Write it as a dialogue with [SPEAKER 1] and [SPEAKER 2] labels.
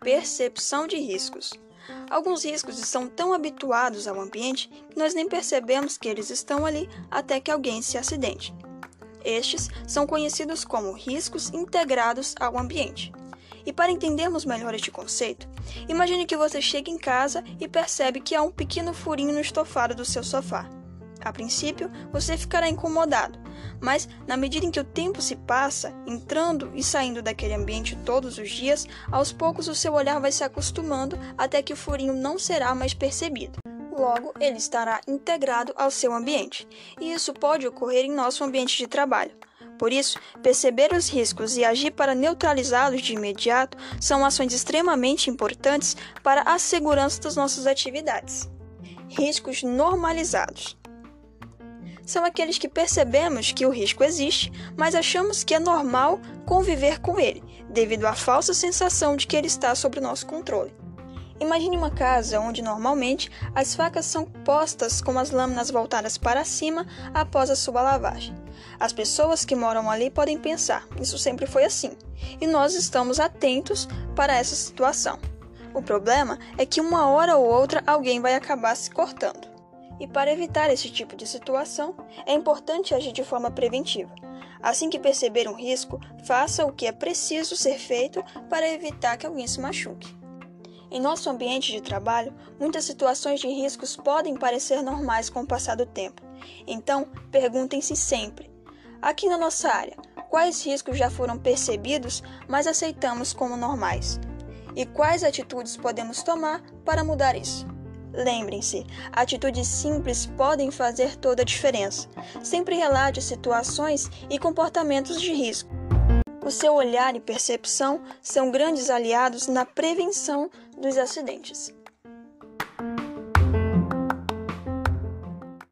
[SPEAKER 1] Percepção de riscos. Alguns riscos estão tão habituados ao ambiente que nós nem percebemos que eles estão ali até que alguém se acidente. Estes são conhecidos como riscos integrados ao ambiente. E para entendermos melhor este conceito, imagine que você chega em casa e percebe que há um pequeno furinho no estofado do seu sofá. A princípio, você ficará incomodado, mas na medida em que o tempo se passa, entrando e saindo daquele ambiente todos os dias, aos poucos o seu olhar vai se acostumando até que o furinho não será mais percebido. Logo, ele estará integrado ao seu ambiente, e isso pode ocorrer em nosso ambiente de trabalho. Por isso, perceber os riscos e agir para neutralizá-los de imediato são ações extremamente importantes para a segurança das nossas atividades. Riscos normalizados são aqueles que percebemos que o risco existe, mas achamos que é normal conviver com ele, devido à falsa sensação de que ele está sob nosso controle. Imagine uma casa onde normalmente as facas são postas com as lâminas voltadas para cima após a sua lavagem. As pessoas que moram ali podem pensar, isso sempre foi assim, e nós estamos atentos para essa situação. O problema é que uma hora ou outra alguém vai acabar se cortando. E para evitar esse tipo de situação, é importante agir de forma preventiva. Assim que perceber um risco, faça o que é preciso ser feito para evitar que alguém se machuque. Em nosso ambiente de trabalho, muitas situações de riscos podem parecer normais com o passar do tempo. Então, perguntem-se sempre: aqui na nossa área, quais riscos já foram percebidos, mas aceitamos como normais? E quais atitudes podemos tomar para mudar isso? Lembrem-se, atitudes simples podem fazer toda a diferença. Sempre relate situações e comportamentos de risco. O seu olhar e percepção são grandes aliados na prevenção dos acidentes.